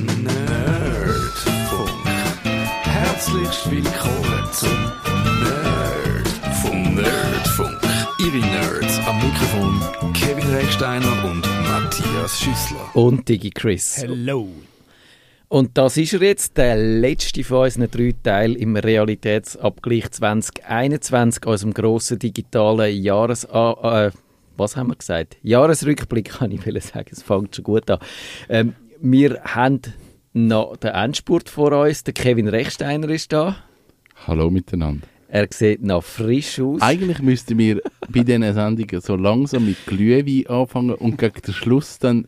Nerdfunk. Herzlich willkommen zum Nerdfunk. Nerdfunk. Ihre Nerds am Mikrofon Kevin Recksteiner und Matthias Schüssler. Und Digi Chris. Hello. Und das ist er jetzt, der letzte von unseren drei Teilen im Realitätsabgleich 2021, unserem grossen digitalen Jahres... Äh, was haben wir gesagt? Jahresrückblick, kann ich will sagen. Es fängt schon gut an. Ähm, wir haben noch den Endspurt vor uns. Der Kevin Rechsteiner ist da. Hallo miteinander. Er sieht noch frisch aus. Eigentlich müssten wir bei diesen Sendungen so langsam mit Glühwein anfangen und gegen den Schluss dann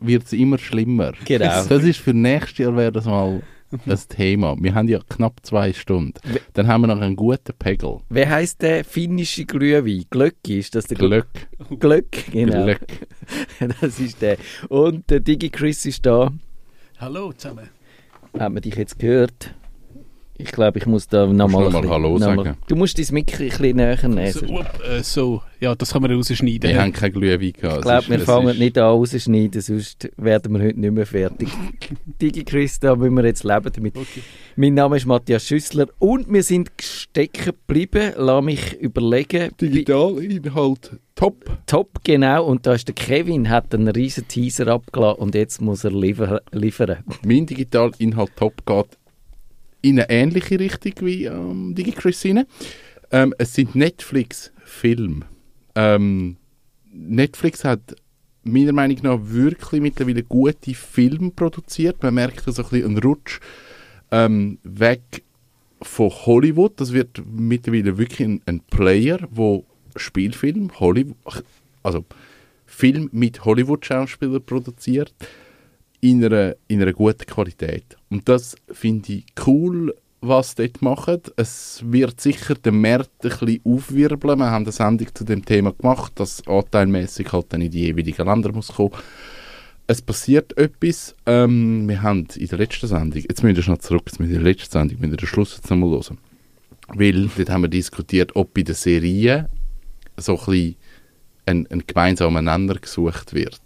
wird es immer schlimmer. Genau. Das ist für nächstes Jahr wäre das mal das Thema. Wir haben ja knapp zwei Stunden. Dann haben wir noch einen guten Pegel. Wie heisst der finnische Glühwein? Glöcki, ist das der Glöck? Glück. Glöck, genau. Glück. Das ist der. Und der Digi Chris ist da. Hallo zusammen. Hat man dich jetzt gehört? Ich glaube, ich muss da nochmal noch mal Hallo sagen. Du musst dein Mikro ein bisschen näher nehmen. So, up, äh, so, ja, das kann man rausschneiden. Wir haben kein Glühwein gehabt. Ich glaube, wir fangen ist- nicht an rausschneiden, sonst werden wir heute nicht mehr fertig. Digi Chris, da müssen wir jetzt leben damit. Okay. Mein Name ist Matthias Schüssler und wir sind stecken geblieben. Lass mich überlegen. Digitalinhalt top. Top, genau. Und da ist der Kevin, hat einen riesen Teaser abgelassen und jetzt muss er liefer liefern. Mein Digitalinhalt top geht in eine ähnliche Richtung wie ähm, DigiChrisine. Ähm, es sind Netflix-Filme. Ähm, Netflix hat meiner Meinung nach wirklich mittlerweile gute Filme produziert. Man merkt so ein bisschen einen Rutsch ähm, weg von Hollywood. Das wird mittlerweile wirklich ein, ein Player, wo Spielfilm, Hollywood, also Film mit Hollywood-Schauspielern produziert in einer, in einer guten Qualität. Und das finde ich cool, was dort machen. Es wird sicher den Markt ein bisschen aufwirbeln. Wir haben eine Sendung zu dem Thema gemacht, dass anteilmäßig halt dann in die jeweiligen Länder muss kommen. Es passiert etwas. Ähm, wir haben in der letzten Sendung, jetzt müssen wir schon zurück, jetzt müssen wir in der letzten Sendung, müssen wir den Schluss jetzt nochmal hören. Weil dort haben wir diskutiert, ob bei den Serien so ein bisschen ein, ein gemeinsamer Nenner gesucht wird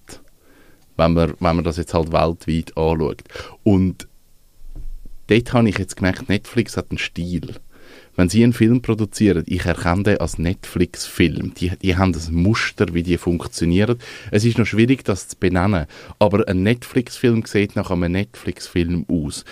wenn man, wenn man das jetzt halt weltweit anschaut. Und dort habe ich jetzt gemerkt, Netflix hat einen Stil. Wenn sie einen Film produzieren, ich erkenne den als Netflix-Film. Die, die haben das Muster, wie die funktionieren. Es ist noch schwierig, das zu benennen. Aber ein Netflix-Film sieht nach einem Netflix-Film aus.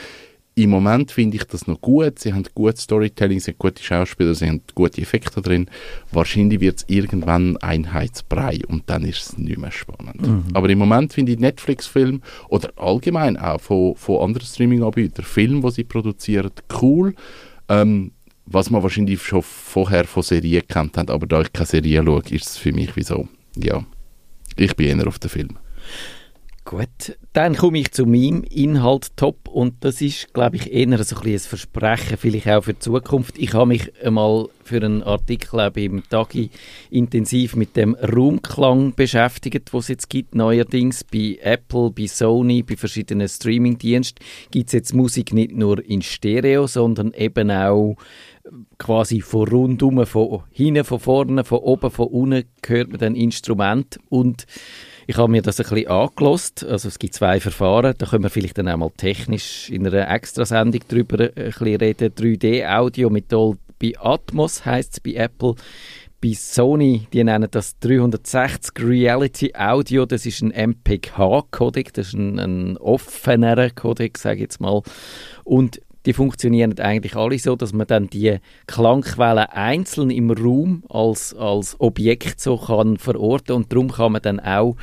Im Moment finde ich das noch gut. Sie haben gutes Storytelling, sie haben gute Schauspieler, sie haben gute Effekte drin. Wahrscheinlich wird es irgendwann Einheitsbrei und dann ist es nicht mehr spannend. Aber im Moment finde ich Netflix-Film oder allgemein auch von, von anderen Streaming-Anbietern Filme, die sie produzieren, cool. Ähm, was man wahrscheinlich schon vorher von Serien kennt hat, aber da ich keine Serie schaue, ist es für mich wie so, ja, ich bin eher auf den Film. Gut, dann komme ich zu meinem Inhalt top und das ist, glaube ich, eher so ein, ein Versprechen, vielleicht auch für die Zukunft. Ich habe mich einmal für einen Artikel im Tagi intensiv mit dem Raumklang beschäftigt, was es jetzt gibt. Neuerdings bei Apple, bei Sony, bei verschiedenen Streamingdiensten gibt es jetzt Musik nicht nur in Stereo, sondern eben auch quasi von rundum, von hinten, von vorne, von oben, von unten hört man dann Instrument und ich habe mir das ein bisschen angelost. Also es gibt zwei Verfahren. Da können wir vielleicht dann auch mal technisch in einer Extrasendung drüber ein bisschen reden. 3D-Audio mit Dolby Atmos heißt es bei Apple. Bei Sony, die nennen das 360 Reality Audio. Das ist ein MPK-Codec. Das ist ein, ein offenerer Codec, sage ich jetzt mal. Und die funktionieren eigentlich alle so, dass man dann die Klangquellen einzeln im Raum als, als Objekt so kann verorten und darum kann man dann auch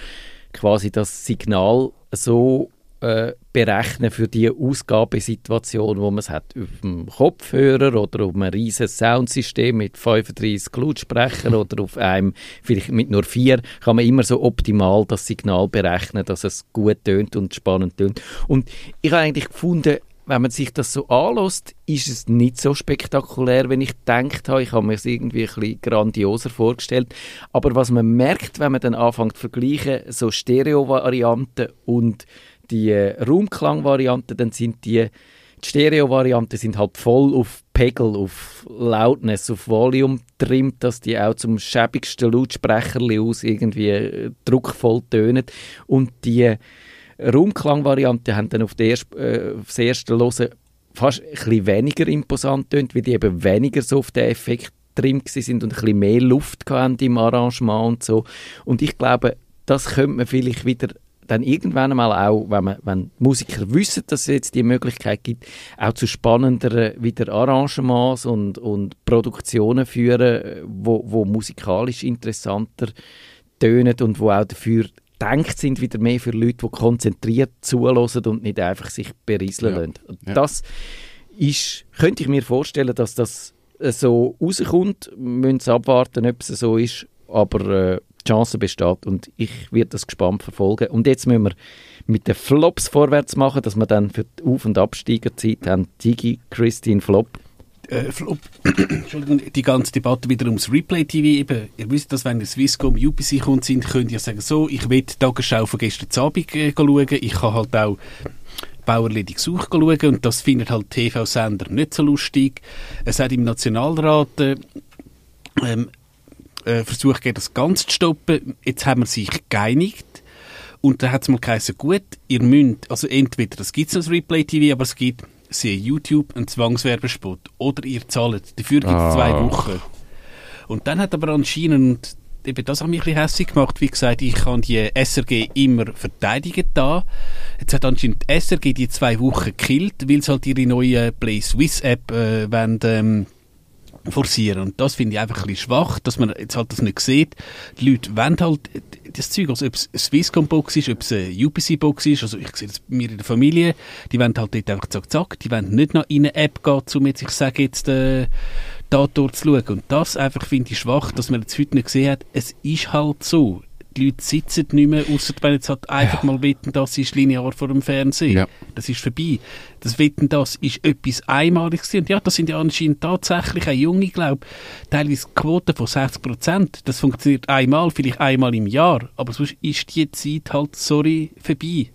quasi das Signal so äh, berechnen für die Ausgabesituation, wo man es hat auf dem Kopfhörer oder auf einem riesen Soundsystem mit 35 Lautsprechern oder auf einem vielleicht mit nur vier, kann man immer so optimal das Signal berechnen, dass es gut tönt und spannend tönt. Und ich habe eigentlich gefunden, wenn man sich das so anlässt, ist es nicht so spektakulär, wenn ich gedacht habe. Ich habe mir es irgendwie ein bisschen grandioser vorgestellt. Aber was man merkt, wenn man dann anfängt zu vergleichen, so Stereo-Varianten und die äh, Raumklang-Varianten, dann sind die, die Stereo-Varianten sind halt voll auf Pegel, auf Loudness, auf Volume trimmt, dass die auch zum schäbigsten Lautsprecher aus irgendwie äh, druckvoll tönen. Und die Raumklangvariante haben dann auf, der erst, äh, erste Hören fast ein bisschen weniger imposant tönt, weil die eben weniger so auf den Effekt drin sind und ein bisschen mehr Luft hatten im Arrangement und so. Und ich glaube, das könnte man vielleicht wieder dann irgendwann einmal auch, wenn, man, wenn Musiker wissen, dass es jetzt die Möglichkeit gibt, auch zu spannenderen wieder Arrangements und, und Produktionen führen, wo, wo musikalisch interessanter tönen und wo auch dafür gedacht sind, wieder mehr für Leute, die konzentriert zuhören und nicht einfach sich berieseln Ja. lassen. Ja. Das ist, könnte ich mir vorstellen, dass das äh, so rauskommt. Wir müssen abwarten, ob es so ist, aber äh, die Chance besteht und ich werde das gespannt verfolgen. Und jetzt müssen wir mit den Flops vorwärts machen, dass wir dann für die Auf- und Absteigerzeit haben. Digi, Christine Flop. Äh, Flop, Entschuldigung, die ganze Debatte wieder ums Replay-TV. Eben, ihr wisst, dass wenn ihr Swisscom, UPC kommt sind, könnt ihr sagen, so, ich will die Tagesschau von gestern Abend äh, schauen. Ich kann halt auch Bauerledig Such schauen und das findet halt TV-Sender nicht so lustig. Es hat im Nationalrat äh, ähm, äh, versucht, das Ganze zu stoppen. Jetzt haben wir sich geeinigt. Und da hat es mal geheißen, gut, ihr müsst, also entweder, das gibt es als Replay-TV, aber es gibt, siehe YouTube, einen Zwangswerbespot. Oder ihr zahlt. Dafür gibt es Ah. zwei Wochen. Und dann hat aber anscheinend, eben das hat mich ein bisschen hässlich gemacht, wie gesagt, ich kann die SRG immer verteidigen da. Jetzt hat anscheinend die SRG die zwei Wochen gekillt, weil sie halt ihre neue Play Swiss App äh, wollen, ähm, forcieren. Und das finde ich einfach ein bisschen schwach, dass man jetzt halt das nicht sieht. Die Leute wollen halt das Zeug, also ob es eine Swisscom-Box ist, ob es eine UPC-Box ist, also ich sehe das bei mir in der Familie, die wollen halt dort einfach zack, zack, die wollen nicht noch in eine App gehen, um jetzt, ich sage jetzt, äh, da dort zu schauen. Und das einfach finde ich schwach, dass man jetzt heute nicht gesehen hat, es ist halt so. Die Leute sitzen nicht mehr, außer wenn jetzt halt einfach mal wetten, das ist linear vor dem Fernsehen. Ja. Das ist vorbei. Das Wetten, das ist etwas Einmaliges. Und ja, das sind ja anscheinend tatsächlich auch junge, glaube teilweise Quoten von 60 Prozent. Das funktioniert einmal, vielleicht einmal im Jahr. Aber sonst ist die Zeit halt, sorry, vorbei.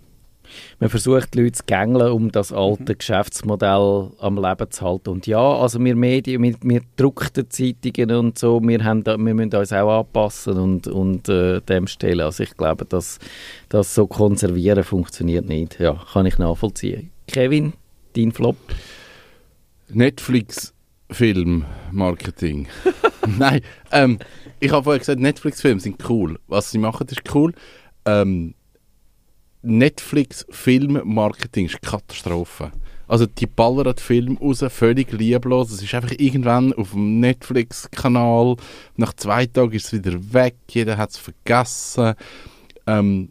Man versucht, die Leute zu gängeln, um das alte Geschäftsmodell am Leben zu halten. Und ja, also wir Medien, wir, wir druckten Zeitungen und so, wir, haben da, wir müssen uns auch anpassen und, und äh, dem stellen. Also ich glaube, dass das so konservieren funktioniert nicht. Ja, kann ich nachvollziehen. Kevin, dein Flop? Netflix-Film-Marketing. Nein, ähm, ich habe vorher gesagt, Netflix-Filme sind cool. Was sie machen, ist cool. Ähm, Netflix-Film-Marketing ist Katastrophe. Also die ballern den Film raus, völlig lieblos. Es ist einfach irgendwann auf dem Netflix-Kanal. Nach zwei Tagen ist es wieder weg. Jeder hat es vergessen. Ähm,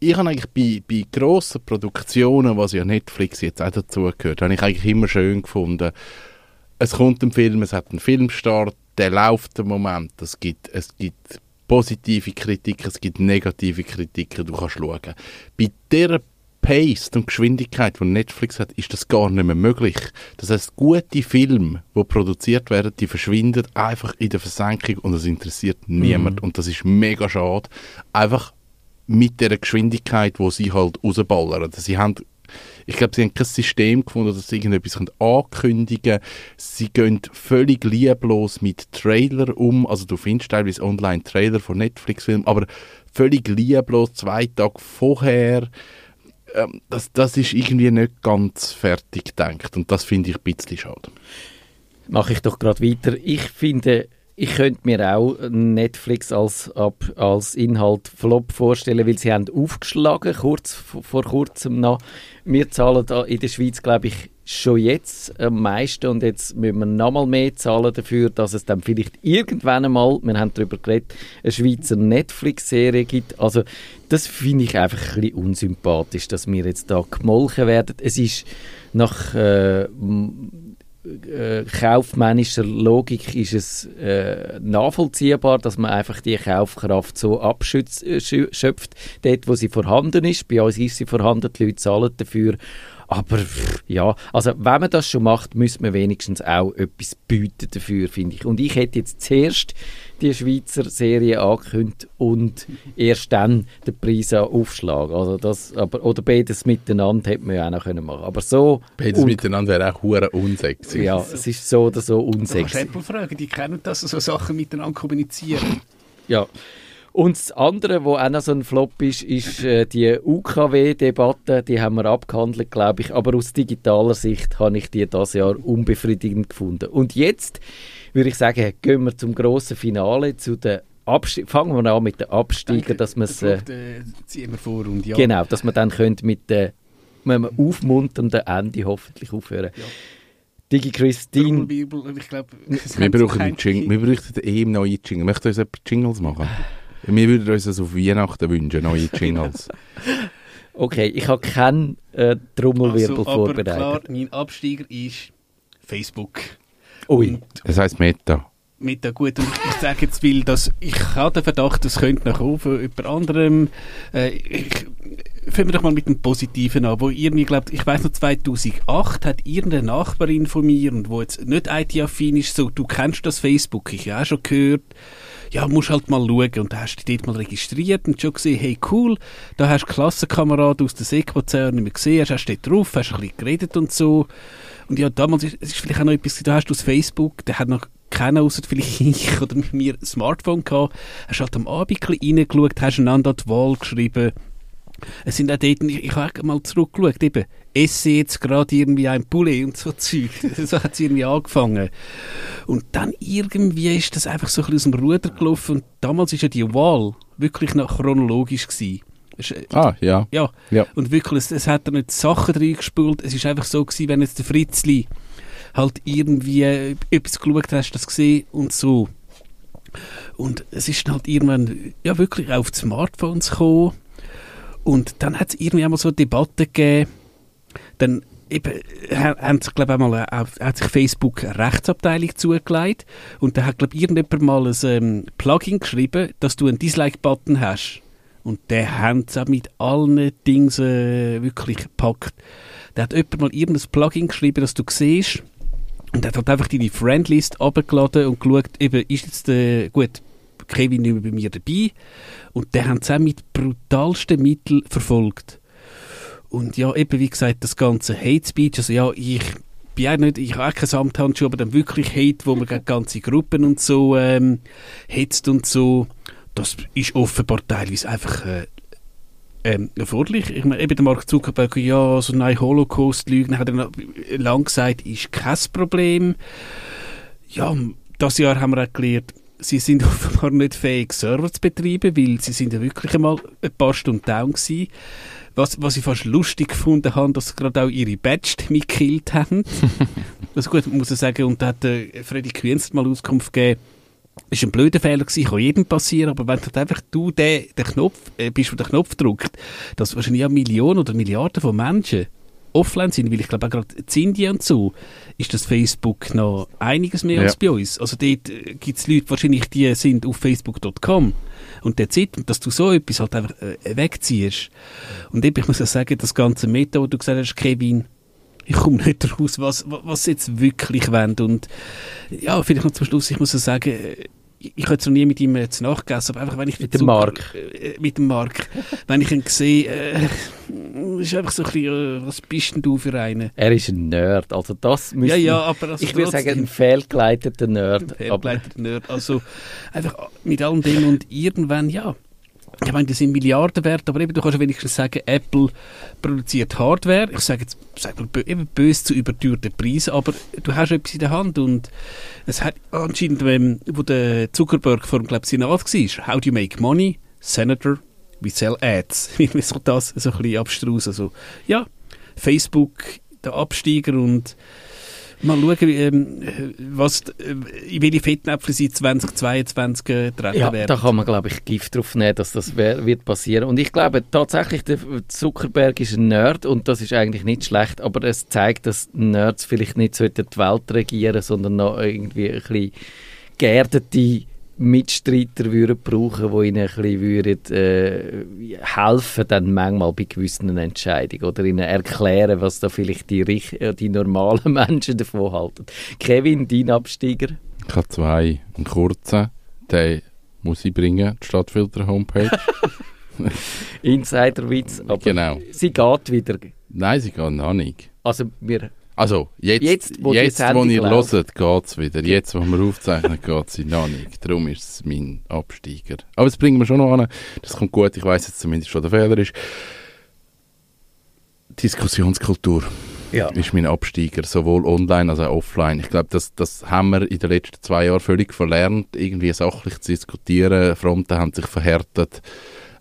ich habe eigentlich bei, bei grossen Produktionen, was ja Netflix jetzt auch dazu gehört, habe ich eigentlich immer schön gefunden. Es kommt ein Film, es hat einen Filmstart, der läuft im Moment. Es gibt, es gibt positive Kritiken, es gibt negative Kritiken, du kannst schauen. Bei dieser Pace und Geschwindigkeit, die Netflix hat, ist das gar nicht mehr möglich. Das heißt, gute Filme, die produziert werden, die verschwinden einfach in der Versenkung und es interessiert niemand. Und das ist mega schade. Einfach mit der Geschwindigkeit, wo sie halt rausballern. Sie haben, ich glaube, sie haben kein System gefunden, dass sie irgendetwas ankündigen können. Sie gehen völlig lieblos mit Trailer um. Also du findest teilweise online Trailer von Netflix-Filmen, aber völlig lieblos, zwei Tage vorher. Ähm, das, das ist irgendwie nicht ganz fertig gedacht und das finde ich ein bisschen schade. Mache ich doch gerade weiter. Ich finde, ich könnte mir auch Netflix als, als Inhalt Flop vorstellen, weil sie haben aufgeschlagen, kurz vor kurzem noch. Wir zahlen in der Schweiz, glaube ich, schon jetzt am meisten und jetzt müssen wir noch mal mehr zahlen dafür, dass es dann vielleicht irgendwann einmal, wir haben darüber geredet, eine Schweizer Netflix-Serie gibt. Also das finde ich einfach ein bisschen unsympathisch, dass wir jetzt da gemolken werden. Es ist nach äh, äh, kaufmännischer Logik ist es äh, nachvollziehbar, dass man einfach die Kaufkraft so abschöpft, dort wo sie vorhanden ist. Bei uns ist sie vorhanden, die Leute zahlen dafür. Aber ja, also wenn man das schon macht, müsste man wenigstens auch etwas bieten dafür, finde ich. Und ich hätte jetzt zuerst die Schweizer Serie angekündigt und erst dann den Preis an Aufschlag. Also das, aber, oder beides miteinander hätte man ja auch noch können machen Aber so... Beides miteinander wäre auch hure unsexy. ja, es ist so oder so Du kannst unsexy. Apple fragen, die kennen das, so Sachen miteinander kommunizieren. Ja. Und das andere, wo auch noch so ein Flop ist, ist äh, die UKW-Debatte. Die haben wir abgehandelt, glaube ich. Aber aus digitaler Sicht habe ich die das Jahr unbefriedigend gefunden. Und jetzt würde ich sagen, gehen wir zum grossen Finale, zu den Abste Fangen wir an mit den Absteigern, dass man es... Äh, äh, ziehen wir vor und ja. Genau, dass man dann könnte mit dem mit einem aufmunternden Ende hoffentlich aufhören. Ja. Digi Christine, ich glaube, es Wir brauchen, Jingle, wir bräuchten eh neue Jingle. Möchten uns jemand Jingles machen? Wir würden uns das auf Weihnachten wünschen, neue Jingles. okay, ich habe keinen äh, Trommelwirbel Also, aber vorbereitet. klar, mein Absteiger ist Facebook. Ui, Und Das heisst Meta. mit der guten, ich sage jetzt, weil das, ich habe den Verdacht, das könnte noch kommen von jemand anderem. Äh, ich, fangen wir doch mal mit dem Positiven an, wo irgendwie, glaubt, ich weiß noch, 2008 hat irgendeine Nachbarin von mir, und wo jetzt nicht IT-affin ist, so, du kennst das Facebook, ich habe auch schon gehört, ja, musst halt mal schauen. Und da hast du dich dort mal registriert und schon gesehen, hey, cool, da hast du Klassenkameraden aus der Sek, die du nicht mehr gesehen hast, hast dort drauf, hast ein bisschen geredet und so. Und ja, damals ist, es ist vielleicht auch noch etwas, da hast du aus Facebook, der hat noch keiner, außer vielleicht ich oder mit mir, ein Smartphone gehabt, hast halt am Abend ein bisschen reingeschaut, hast einander an die Wahl geschrieben. Es sind auch dort, ich, habe mal zurückgeschaut, eben, esse jetzt gerade irgendwie ein Poulet und so Zeug. so hat es irgendwie angefangen. Und dann irgendwie ist das einfach so ein bisschen aus dem Ruder gelaufen und damals ist ja die Wahl wirklich noch chronologisch gewesen. Äh, Ah, ja. ja, Ja. und wirklich, es, es hat da nicht Sachen reingespült. Es ist einfach so gewesen, wenn jetzt der Fritzli halt irgendwie äh, etwas geschaut hast, das gesehen und so. Und es ist dann halt irgendwann, ja wirklich auf die Smartphones gekommen. Und dann hat es irgendwie einmal so eine Debatte gegeben. Dann eben, haben sich, glaube einmal, äh, hat sich Facebook eine Rechtsabteilung zugelegt. Und da hat, glaube irgendjemand mal ein ähm, Plugin geschrieben, dass du einen Dislike-Button hast. Und der haben es auch mit allen Dingen äh, wirklich gepackt. Da hat jemand mal irgendein Plugin geschrieben, das du siehst. Und er hat halt einfach deine Friendlist abgeladen und geschaut, eben, ist jetzt, äh, gut, Kevin nicht mehr bei mir dabei. Und der haben es auch mit brutalsten Mitteln verfolgt. Und ja, eben wie gesagt, das ganze Hate Speech, also ja, ich bin auch nicht, ich habe auch kein Samthandschuh, aber dann wirklich Hate, wo man ganze Gruppen und so ähm, hetzt und so, das ist offenbar teilweise einfach äh, ähm, erforderlich. Ich meine, eben der Mark Zuckerberg, ja, so ein Holocaust-Lügner, hat er lang gesagt, ist kein Problem. Ja, das Jahr haben wir auch gelernt, sie sind offenbar nicht fähig, Server zu betreiben, weil sie sind ja wirklich einmal ein paar Stunden down gewesen. Was, was ich fast lustig gefunden habe, dass sie gerade auch ihre Badge mitgekillt haben. also gut, muss ich sagen, und da hat äh, Freddy Quenz mal Auskunft gegeben, ist ein blöder Fehler gewesen, kann jedem passieren, aber wenn halt einfach du der, der Knopf, äh, bist, der den Knopf drückt, dass wahrscheinlich auch Millionen oder Milliarden von Menschen offline sind, weil ich glaube auch gerade in Indien und so, ist das Facebook noch einiges mehr Ja. als bei uns. Also dort äh, gibt es Leute, wahrscheinlich die sind auf facebook.com und der Zeit, dass du so etwas halt einfach äh, wegziehst. Und eben, ich muss ja sagen, das ganze Meta, wo du gesagt hast, Kevin, ich komme nicht raus, was, was sie jetzt wirklich wollen. Und ja, vielleicht noch zum Schluss, ich muss ja sagen, äh, ich habe jetzt noch nie mit ihm jetzt nachgegessen, aber einfach, wenn ich Mit dem Mark. äh, mit dem Mark, wenn ich ihn sehe, äh, ist einfach so ein bisschen, äh, was bist denn du für einen? er ist ein Nerd. Also das Ja, müsste ja, aber also ich würde sagen, ein fehlgeleiteter Nerd. Aber, Fehlgeleiteter Nerd. Also einfach mit allem dem und irgendwann, ja. Ich meine, das sind Milliarden wert, aber eben, du kannst wenigstens sagen, Apple produziert Hardware. Ich sage jetzt, sag mal, eben böse zu überteuerten Preisen, aber du hast etwas in der Hand und es hat anscheinend, ähm, wo der Zuckerberg vor dem, glaube ich, Senat war, how do you make money? Senator, we sell ads. Wie so das, so ein bisschen abstrus. Also, ja, Facebook, der Absteiger und mal schauen, ähm, was, äh, in welche Fettnäpfel sie 2022 äh, treten ja, werden. da kann man, glaube ich, Gift drauf nehmen, dass das wird passieren. Und ich glaube tatsächlich, der Zuckerberg ist ein Nerd und das ist eigentlich nicht schlecht, aber es zeigt, dass Nerds vielleicht nicht die Welt regieren, sondern noch irgendwie ein bisschen geerdete Mitstreiter würden brauchen, die ihnen ein bisschen würden, äh, helfen dann manchmal bei gewissen Entscheidungen oder ihnen erklären, was da vielleicht die, äh, die normalen Menschen davon halten. Kevin, dein Absteiger? Ich habe zwei. Einen kurzen, den muss ich bringen, die Stadtfilter-Homepage. Insiderwitz, aber Genau. sie geht wieder. Nein, sie gehen noch nicht. Also wir Also, jetzt, Jetzt, jetzt, wo jetzt, wo ihr hört, geht es wieder. Jetzt, wo wir aufzeichnen, geht es noch nicht. Darum ist es mein Absteiger. Aber das bringen wir schon noch an. Das kommt gut. Ich weiß jetzt zumindest, was der Fehler ist. Diskussionskultur Ja. ist mein Absteiger, sowohl online als auch offline. Ich glaube, das, das haben wir in den letzten zwei Jahren völlig verlernt, irgendwie sachlich zu diskutieren. Fronten haben sich verhärtet.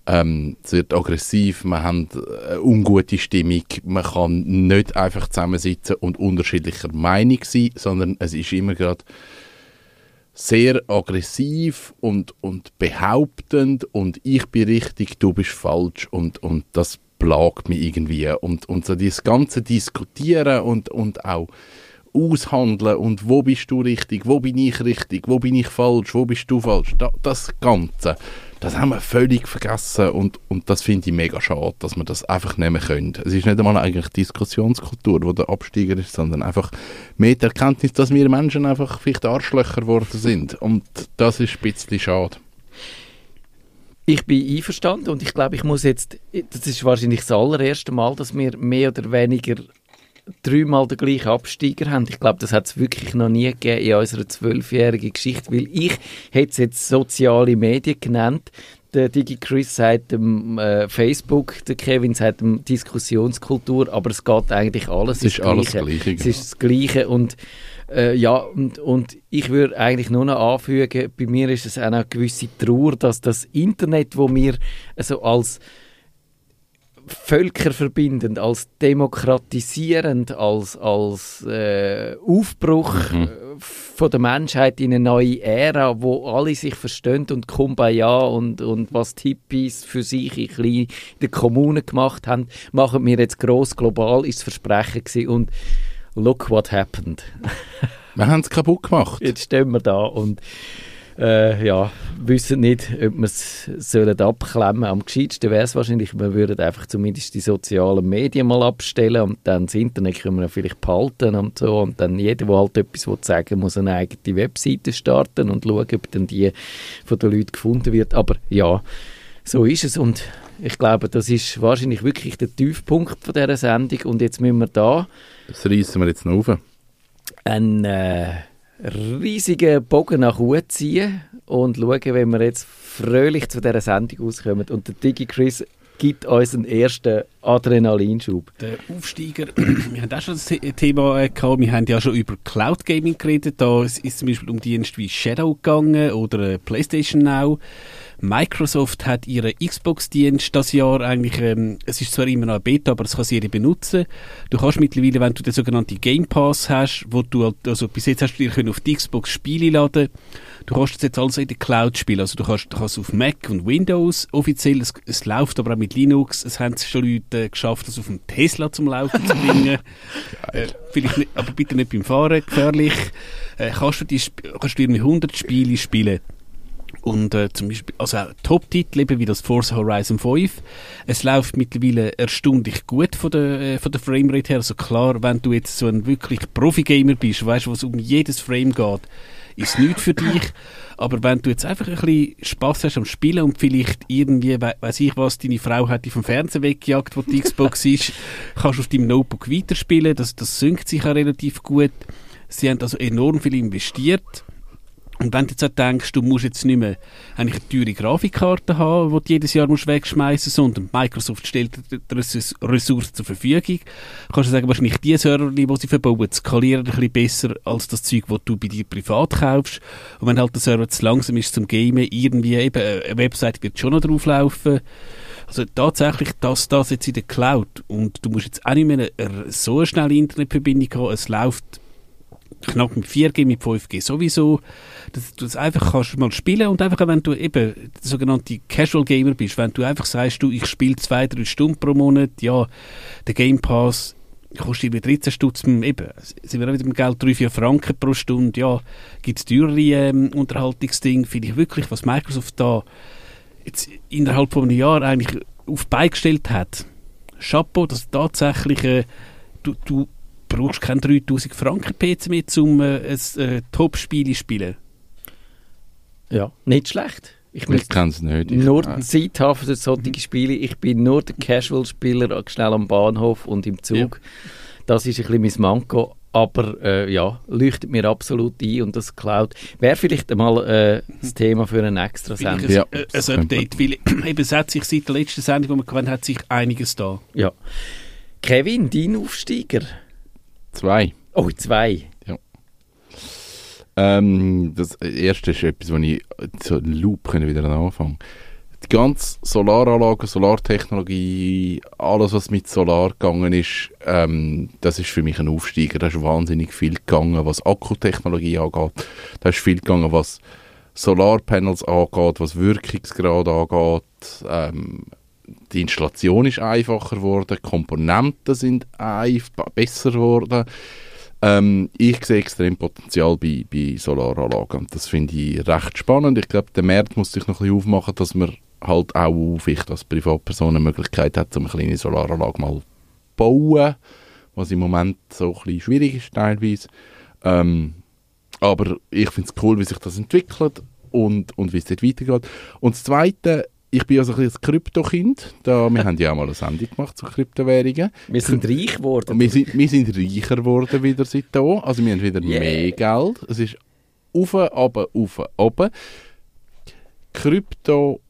Ähm, es wird aggressiv, man hat eine ungute Stimmung, man kann nicht einfach zusammensitzen und unterschiedlicher Meinung sein, sondern es ist immer gerade sehr aggressiv und, und behauptend und ich bin richtig, du bist falsch und, und das plagt mich irgendwie. Und, und so dieses ganze Diskutieren und, und auch aushandeln und wo bist du richtig, wo bin ich richtig, wo bin ich falsch, wo bist du falsch, da, das Ganze, das haben wir völlig vergessen und, und das finde ich mega schade, dass wir das einfach nehmen können. Es ist nicht einmal eigentlich Diskussionskultur, wo der Absteiger ist, sondern einfach mehr die Erkenntnis, dass wir Menschen einfach vielleicht Arschlöcher geworden sind und das ist ein bisschen schade. Ich bin einverstanden und ich glaube, ich muss jetzt, das ist wahrscheinlich das allererste Mal, dass wir mehr oder weniger dreimal den gleichen Absteiger haben. Ich glaube, das hat es wirklich noch nie gegeben in unserer zwölfjährigen Geschichte, weil ich hätte es jetzt soziale Medien genannt. Der Digi Chris sagt dem äh, Facebook, der Kevin sagt dem Diskussionskultur, aber es geht eigentlich alles Es ist ins alles das Gleiche, Es genau. ist das Gleiche und äh, ja, und, und ich würde eigentlich nur noch anfügen, bei mir ist es auch eine gewisse Trauer, dass das Internet, wo wir also als völkerverbindend, als demokratisierend, als, als äh, Aufbruch Mhm. äh, von der Menschheit in eine neue Ära, wo alle sich verstehen und Kumbaya und, und was die Hippies für sich in, klein, in der Kommune gemacht haben, machen wir jetzt gross global, ist das Versprechen gewesen. Und look what happened. Wir haben es kaputt gemacht. Jetzt stehen wir da und äh, ja, wissen nicht, ob wir es sollen abklemmen Am gescheitsten wäre es wahrscheinlich, wir würden einfach zumindest die sozialen Medien mal abstellen und dann das Internet können wir vielleicht behalten und so. Und dann jeder, der halt etwas will sagen muss eine eigene Webseite starten und schauen, ob dann die von den Leuten gefunden wird. Aber ja, so ist es und ich glaube, das ist wahrscheinlich wirklich der Tiefpunkt von dieser Sendung und jetzt müssen wir da Das reissen wir jetzt noch auf. einen äh, riesigen Bogen nach Hut ziehen und schauen, wenn wir jetzt fröhlich zu dieser Sendung auskommen. Und der Digi Chris gibt uns einen ersten Adrenalinschub. Der Aufsteiger, wir haben auch schon das The- Thema äh, gehabt, wir haben ja schon über Cloud Gaming geredet, da ist ist zum Beispiel um Dienste wie Shadow gegangen oder äh, PlayStation Now. Microsoft hat ihren Xbox-Dienst das Jahr eigentlich, ähm, es ist zwar immer noch eine Beta, aber es kann sie jeder benutzen. Du kannst mittlerweile, wenn du den sogenannten Game Pass hast, wo du halt, also bis jetzt hast du dir können auf die Xbox Spiele laden, du kannst das jetzt alles in der Cloud spielen. Also du kannst, du kannst auf Mac und Windows offiziell, es, es läuft aber auch mit Linux, es haben schon Leute geschafft, das auf dem Tesla zum Laufen zu bringen. äh, vielleicht nicht, aber bitte nicht beim Fahren, gefährlich. Äh, kannst du die, Sp- kannst du irgendwie 100 Spiele spielen. Und äh, zum Beispiel, also auch Top-Titel eben wie das Forza Horizon 5. Es läuft mittlerweile erstaunlich gut von der, äh, von der Framerate her. Also klar, wenn du jetzt so ein wirklich Profi-Gamer bist, weißt du, was um jedes Frame geht, ist nichts für dich. Aber wenn du jetzt einfach ein bisschen Spaß hast am Spielen und vielleicht irgendwie, we weiß ich was, deine Frau hat dich vom Fernseher weggejagt, wo die Xbox ist, kannst du auf deinem Notebook weiterspielen. Das, das synkt sich auch relativ gut. Sie haben also enorm viel investiert. Und wenn du jetzt auch denkst, du musst jetzt nicht mehr eine teure Grafikkarte haben, die du jedes Jahr musst wegschmeißen sondern Microsoft stellt dir Ressourcen zur Verfügung, kannst du sagen, wahrscheinlich die Server, die sie verbauen, skalieren ein bisschen besser als das Zeug, das du bei dir privat kaufst. Und wenn halt der Server zu langsam ist zum Gamen, irgendwie eben eine Website wird schon noch drauflaufen. Also tatsächlich, dass das jetzt in der Cloud und du musst jetzt auch nicht mehr so eine schnelle Internetverbindung haben, es läuft knapp mit 4G, mit 5G sowieso, dass du das einfach kannst mal spielen und einfach, wenn du eben sogenannte Casual Gamer bist, wenn du einfach sagst, du, ich spiele zwei, drei Stunden pro Monat, ja, der Game Pass kostet über 13 Stutz, eben, sind wir auch wieder mit Geld 3, 4 Franken pro Stunde, ja, gibt es teurere ähm, Unterhaltungsdinge, finde ich wirklich, was Microsoft da jetzt innerhalb von einem Jahr eigentlich auf die Beine gestellt hat. Chapeau, dass tatsächlich äh, du, du brauchst keinen 3000 Franken PC mehr, um äh, ein äh, Top-Spiel zu spielen. Ja, nicht schlecht. Ich Ich kann es nicht. Ich, nur äh, Zeit haben für solche Spiele. Ich bin nur der Casual-Spieler schnell am Bahnhof und im Zug. Das ist ein bisschen mein Manko. Aber äh, ja, leuchtet mir absolut ein und das Cloud wäre vielleicht einmal äh, das Thema für eine extra Sendung. ein, Ja, äh, ein könnte Update, weil eben es hat sich seit der letzten Sendung, die wir gewann, hat sich einiges da. Ja. Kevin, dein Aufsteiger? Zwei. Oh, zwei. Ähm, das erste ist etwas, wo ich so einen Loop können wieder anfangen. Die ganze Solaranlage, Solartechnologie, alles was mit Solar gegangen ist, ähm, das ist für mich ein Aufsteiger. Da ist wahnsinnig viel gegangen, was Akkutechnologie angeht. Da ist viel gegangen, was Solarpanels angeht, was Wirkungsgrad angeht. Ähm, die Installation ist einfacher geworden, Komponenten sind besser geworden. Ähm, ich sehe extrem Potenzial bei, bei Solaranlagen. Das finde ich recht spannend. Ich glaube, der Markt muss sich noch ein bisschen aufmachen, dass man halt auch vielleicht als Privatperson eine Möglichkeit hat, um eine kleine Solaranlage mal zu bauen, was im Moment so ein bisschen schwierig ist teilweise. Ähm, aber ich finde es cool, wie sich das entwickelt und, und wie es dort weitergeht. Und das Zweite, ich bin also ein bisschen Kryptokind. Da, wir haben ja auch mal eine Sendung gemacht zu Kryptowährungen. Wir sind reich geworden. Wir sind, wir sind reicher geworden wieder seitdem. Also wir haben wieder Yeah. mehr Geld. Es ist auf, aber auf, oben. Krypto,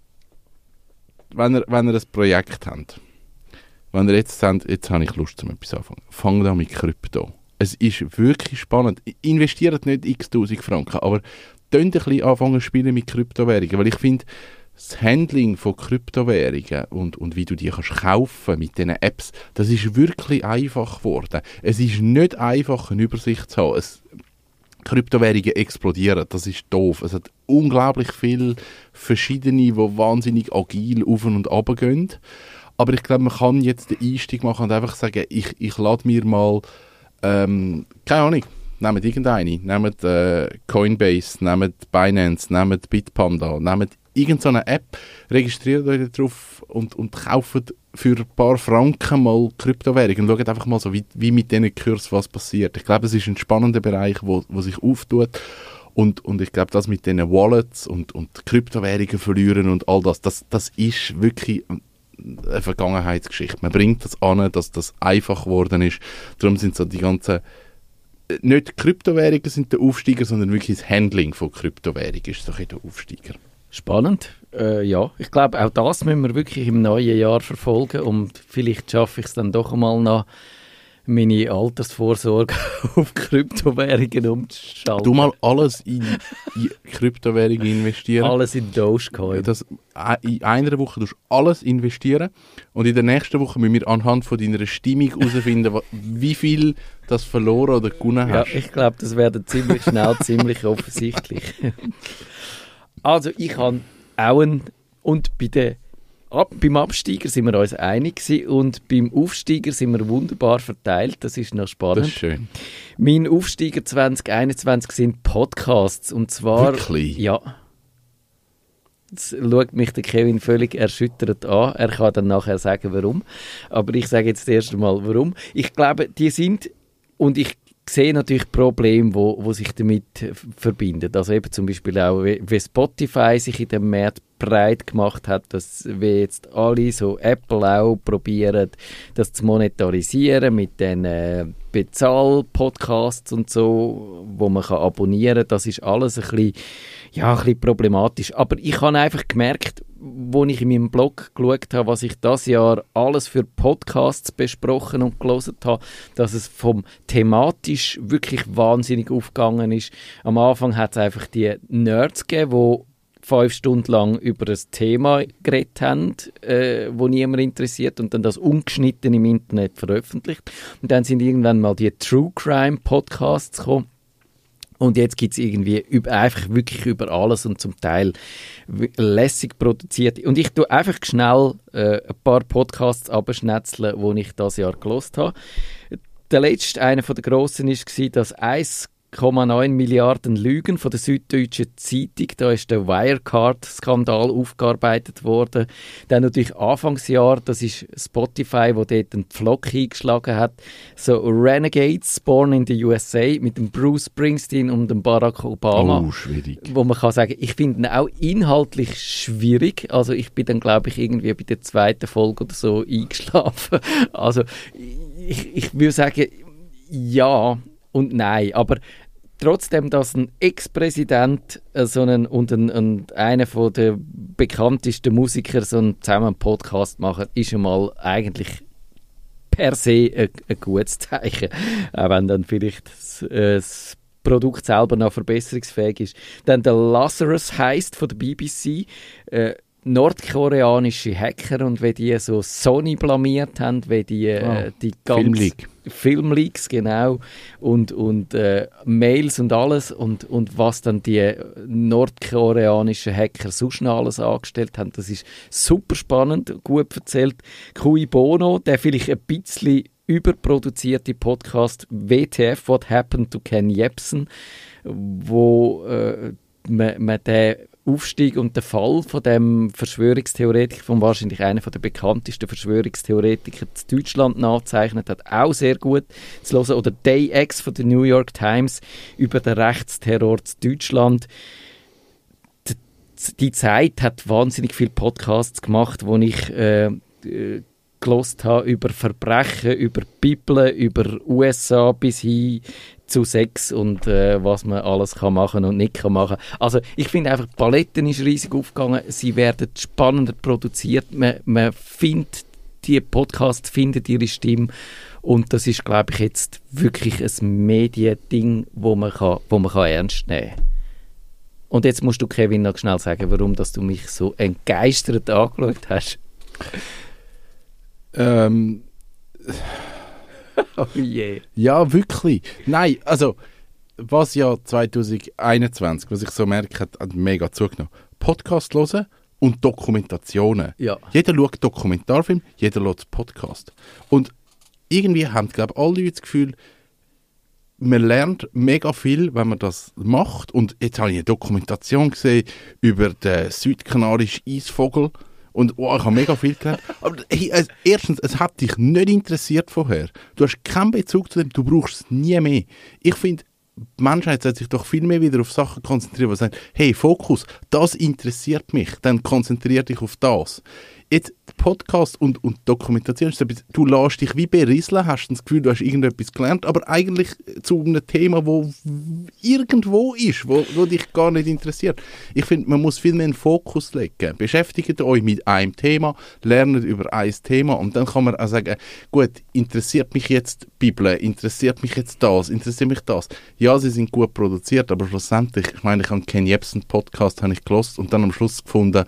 wenn ihr, wenn ihr ein Projekt habt, wenn ihr jetzt sagt, jetzt habe ich Lust, um etwas anfangen, fangt an mit Krypto. Es ist wirklich spannend. Investiert nicht x tausend Franken, aber könnt ein bisschen anfangen zu spielen mit Kryptowährungen, weil ich finde, das Handling von Kryptowährungen und, und wie du die kannst kaufen mit diesen Apps, das ist wirklich einfach geworden. Es ist nicht einfach, eine Übersicht zu haben. Es, Kryptowährungen explodieren, das ist doof. Es hat unglaublich viele verschiedene, die wahnsinnig agil auf und ab gehen. Aber ich glaube, man kann jetzt den Einstieg machen und einfach sagen, ich, ich lade mir mal, ähm, keine Ahnung, nehmt irgendeine, nehmt äh, Coinbase, nehmt Binance, nehmt Bitpanda, nehmt irgendeine App, registriert euch drauf und, und kauft für ein paar Franken mal Kryptowährungen und schaut einfach mal so, wie, wie mit diesen Kurs was passiert. Ich glaube, es ist ein spannender Bereich, wo, wo sich auftut und, und ich glaube, das mit diesen Wallets und, und Kryptowährungen verlieren und all das, das, das ist wirklich eine Vergangenheitsgeschichte. Man bringt das an, dass das einfach geworden ist. Darum sind so die ganzen nicht Kryptowährungen sind der Aufsteiger, sondern wirklich das Handling von Kryptowährungen ist doch der Aufsteiger. Spannend. Äh, ja, ich glaube, auch das müssen wir wirklich im neuen Jahr verfolgen und vielleicht schaffe ich es dann doch einmal noch, meine Altersvorsorge auf Kryptowährungen umzuschalten. Du mal alles in, in Kryptowährungen investieren. Alles in Dogecoin. Das, in einer Woche tust du alles investieren und in der nächsten Woche müssen wir anhand von deiner Stimmung herausfinden, wie viel das verloren oder gewonnen Ja, hast. ich glaube, das wäre ziemlich schnell ziemlich offensichtlich. Also, ich habe auch einen, und bei der Ab, beim Absteiger sind wir uns einig gewesen und beim Aufsteiger sind wir wunderbar verteilt. Das ist noch das spannend. ist schön. Mein Aufsteiger 2021 sind Podcasts und zwar... Wirklich? Ja. Jetzt schaut mich der Kevin völlig erschüttert an. Er kann dann nachher sagen, warum. Aber ich sage jetzt erst einmal, warum. Ich glaube, die sind, und ich sehe natürlich Probleme, wo, wo sich damit verbinden. Also eben zum Beispiel auch, wie, wie Spotify sich in dem Markt breit gemacht hat, dass wir jetzt alle, so Apple auch, probieren, das zu monetarisieren mit den äh, Bezahl-Podcasts und so, wo man kann abonnieren kann. Das ist alles ein bisschen, ja, ein bisschen problematisch. Aber ich habe einfach gemerkt, wo ich in meinem Blog geschaut habe, was ich das Jahr alles für Podcasts besprochen und gelesen habe, dass es vom thematisch wirklich wahnsinnig aufgegangen ist. Am Anfang hat es einfach die Nerds gegeben, die fünf Stunden lang über ein Thema geredet haben, äh, wo niemand interessiert und dann das ungeschnitten im Internet veröffentlicht. Und dann sind irgendwann mal die True Crime Podcasts gekommen. Und jetzt gibt es irgendwie über, einfach wirklich über alles und zum Teil lässig produziert. Und ich tue einfach schnell äh, ein paar Podcasts abschnetzeln, die ich das Jahr gelost habe. Der letzte, einer der grossen, war das 1,9 Milliarden Lügen von der Süddeutschen Zeitung. Da ist der Wirecard-Skandal aufgearbeitet worden. Dann natürlich Anfangsjahr, das ist Spotify, wo dort einen Pflock eingeschlagen hat. So Renegades, Born in the USA mit dem Bruce Springsteen und dem Barack Obama Oh, schwierig. wo man kann sagen, ich finde ihn auch inhaltlich schwierig. Also ich bin dann, glaube ich, irgendwie bei der zweiten Folge oder so eingeschlafen. Also ich, ich würde sagen, Ja und nein, aber trotzdem, dass ein Ex-Präsident äh, so einen, und, ein, und einer von der bekanntesten Musiker so einen zusammen einen Podcast machen, ist schon mal eigentlich per se ein, ein gutes Zeichen. Auch wenn dann vielleicht das, äh, das Produkt selber noch verbesserungsfähig ist. Dann der Lazarus heißt von der BBC. Äh, nordkoreanische Hacker und wie die so Sony blamiert haben, wie die, äh, Ah, die ganze Filmleak. Filmleaks, genau, und, und äh, Mails und alles und, und was dann die nordkoreanischen Hacker sonst noch alles angestellt haben, das ist super spannend, gut erzählt. Kui Bono, der vielleicht ein bisschen überproduzierte Podcast WTF, What Happened to Ken Jebsen, wo äh, man, man den Aufstieg und den Fall von dem Verschwörungstheoretiker, von wahrscheinlich einer der bekanntesten Verschwörungstheoretiker in Deutschland nachzeichnet hat, auch sehr gut zu hören. Oder Day X von der New York Times über den Rechtsterror in Deutschland. Die, Zeit hat wahnsinnig viele Podcasts gemacht, wo ich äh, äh, gelost habe über Verbrechen, über Bibel, über USA bis hin zu Sex und äh, was man alles kann machen und nicht kann machen. Also ich finde einfach, die Palette ist riesig aufgegangen, sie werden spannender produziert, man, man findet, die Podcasts finden ihre Stimme und das ist, glaube ich, jetzt wirklich ein Mediending, wo man, kann, wo man kann ernst nehmen kann. Und jetzt musst du, Kevin, noch schnell sagen, warum dass du mich so entgeistert angeschaut hast. Ähm, Oh je. ja, wirklich. Nein, also, was ja 2021, was ich so merke, hat, hat mega zugenommen. Podcast hören und Dokumentationen. Ja. Jeder schaut Dokumentarfilm, jeder schaut Podcast. Und irgendwie haben, glaube ich, alle das Gefühl, man lernt mega viel, wenn man das macht. Und jetzt habe ich eine Dokumentation gesehen über den südkanarischen Eisvogel. Und oh, ich habe mega viel gelernt. Aber hey, also, erstens, es hat dich nicht interessiert vorher. Du hast keinen Bezug zu dem, du brauchst es nie mehr. Ich finde, die Menschheit sollte sich doch viel mehr wieder auf Sachen konzentrieren, die sagen, hey, Fokus, das interessiert mich, dann konzentrier dich auf das. Jetzt Podcast und, und Dokumentation ist etwas, du lässt dich wie berieseln, hast das Gefühl, du hast irgendetwas gelernt, aber eigentlich zu einem Thema, wo irgendwo ist, wo, wo dich gar nicht interessiert. Ich finde, man muss viel mehr einen Fokus legen. Beschäftigt euch mit einem Thema, lernt über ein Thema und dann kann man auch sagen, gut, interessiert mich jetzt die Bibel, interessiert mich jetzt das, interessiert mich das. Ja, sie sind gut produziert, aber schlussendlich, ich meine, ich habe Ken Jebsen Podcast habe ich gelost und dann am Schluss gefunden,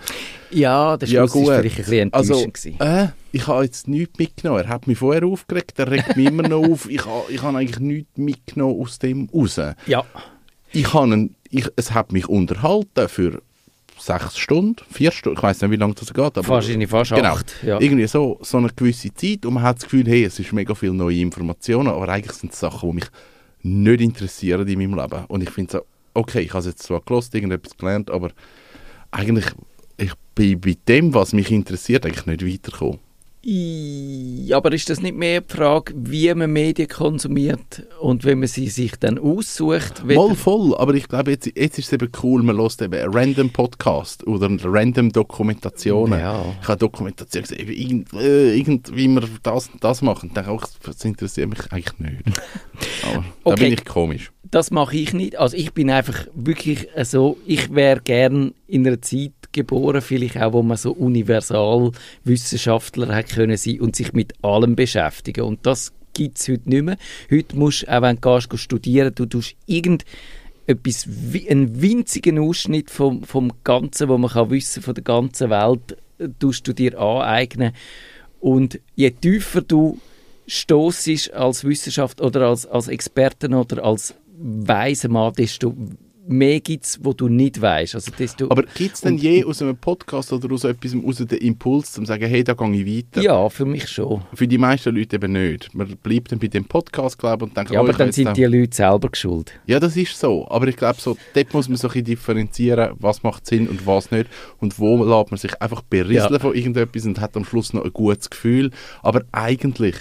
Ja, der Schluss ist vielleicht ein bisschen also, enttäuschend gewesen. äh, ich habe jetzt nichts mitgenommen. Er hat mich vorher aufgeregt, er regt mich immer noch auf. Ich habe ich habe eigentlich nichts mitgenommen aus dem raus. Ja. Ich habe einen, ich, es hat mich unterhalten für sechs Stunden, vier Stunden, ich weiß nicht, wie lange das geht. Aber Wahrscheinlich fast genau, acht. Ja. Irgendwie so, so eine gewisse Zeit und man hat das Gefühl, hey, es ist mega viel neue Informationen, aber eigentlich sind es Sachen, die mich nicht interessieren in meinem Leben. Und ich finde so, okay, ich habe es jetzt zwar gelost, irgendetwas gelernt, aber eigentlich, ich bin bei dem, was mich interessiert, eigentlich nicht weitergekommen. Aber ist das nicht mehr die Frage, wie man Medien konsumiert und wenn man sie sich dann aussucht? Mal voll, aber ich glaube, jetzt, jetzt ist es eben cool, man hört eben einen random Podcast oder eine random Dokumentationen. Ja. Ich habe Dokumentation gesehen, irgend, äh, irgend, wie wir das und das machen. Denke auch, das interessiert mich eigentlich nicht. aber da Okay. bin ich komisch. Das mache ich nicht. Also ich bin einfach wirklich so, ich wäre gern in einer Zeit geboren, vielleicht auch, wo man so universal Wissenschaftler hätte können sein und sich mit allem beschäftigen. Und das gibt es heute nicht mehr. Heute musst du, auch wenn du gehst, studieren, du tust irgend etwas, einen winzigen Ausschnitt vom, vom Ganzen, wo man kann wissen von der ganzen Welt, äh, tust du dir aneignen. Und je tiefer du stoßisch als Wissenschaft oder als, als Experten oder als weiser Mann, desto mehr gibt es, wo du nicht weißt. Also desto, Aber gibt es denn je aus einem Podcast oder aus etwas aus den Impuls, zum sagen, hey, da gehe ich weiter? ja, für mich schon. Für die meisten Leute eben nicht. Man bleibt dann bei dem Podcast, glaube ich, und denkt, Ja, oh, aber ich dann sind die Leute selber geschuld. Ja, das ist so. Aber ich glaube, so, dort muss man so ein bisschen differenzieren, was macht Sinn und was nicht. Und wo lässt man sich einfach berieseln Ja. von irgendetwas und hat am Schluss noch ein gutes Gefühl. Aber eigentlich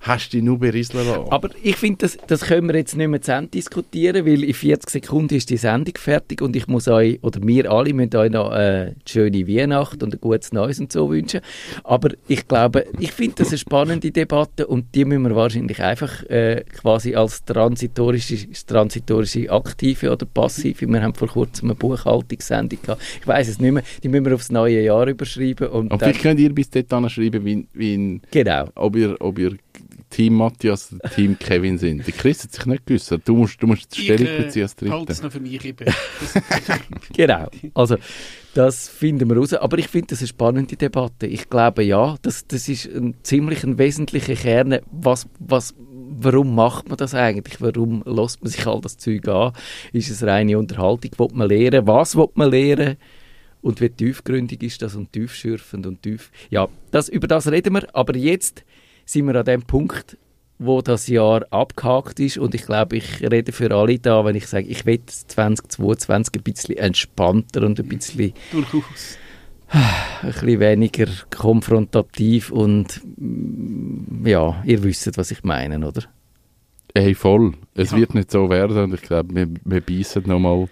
hast du dich nur berieseln lassen. Aber ich finde, das, das können wir jetzt nicht mehr zu Ende diskutieren, weil in 40 Sekunden ist die Sendung fertig und ich muss euch, oder wir alle, müssen euch noch äh, eine schöne Weihnacht und ein gutes Neues und so wünschen. Aber ich glaube, ich finde das eine spannende Debatte und die müssen wir wahrscheinlich einfach äh, quasi als transitorische, transitorische Aktive oder Passive, wir haben vor kurzem eine Buchhaltungssendung gehabt, ich weiß es nicht mehr, die müssen wir aufs neue Jahr überschreiben. Und, Und vielleicht könnt ihr bis dort schreiben, wie, wie, genau. ob, ihr, ob ihr Team Matthias oder Team Kevin sind. Der Chris hat sich nicht gewusst. Du musst, du musst die Stellung Ich, beziehen als äh, halte Dritter. es noch für mich eben. Genau. Also, das finden wir raus. Aber ich finde das eine spannende Debatte. Ich glaube, ja, das, das ist ein ziemlich ein wesentlicher Kern. Was, was, warum macht man das eigentlich? Warum lässt man sich all das Zeug an? Ist es reine Unterhaltung? Will man lernen? Was will man lernen? Und wie tiefgründig ist das und tiefschürfend und tief... Ja, das, über das reden wir. Aber jetzt sind wir an dem Punkt, wo das Jahr abgehakt ist und ich glaube, ich rede für alle da, wenn ich sage, ich will 2022 ein bisschen entspannter und ein bisschen, Durchaus. ein bisschen weniger konfrontativ und mm, ja, ihr wisst, was ich meine, oder? Hey, voll. Es Ja. wird nicht so werden und ich glaube, wir, wir beißen nochmal.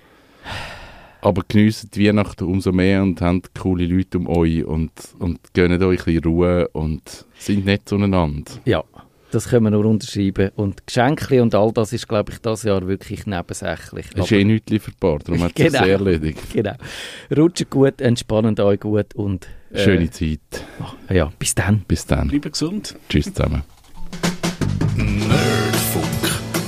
Aber geniessen die Weihnachten umso mehr und habt coole Leute um euch und, und gönnt euch ein bisschen Ruhe und sind nett zueinander. Ja, das können wir nur unterschreiben und Geschenke und all das ist, glaube ich, das Jahr wirklich nebensächlich. Es ist eh nichts lieferbar, darum hat es sich Genau. sehr erledigt. Genau. Rutscht gut, entspannt euch gut und äh, Schöne Zeit. ja, bis dann. Bis dann. Bleiben gesund. Tschüss zusammen.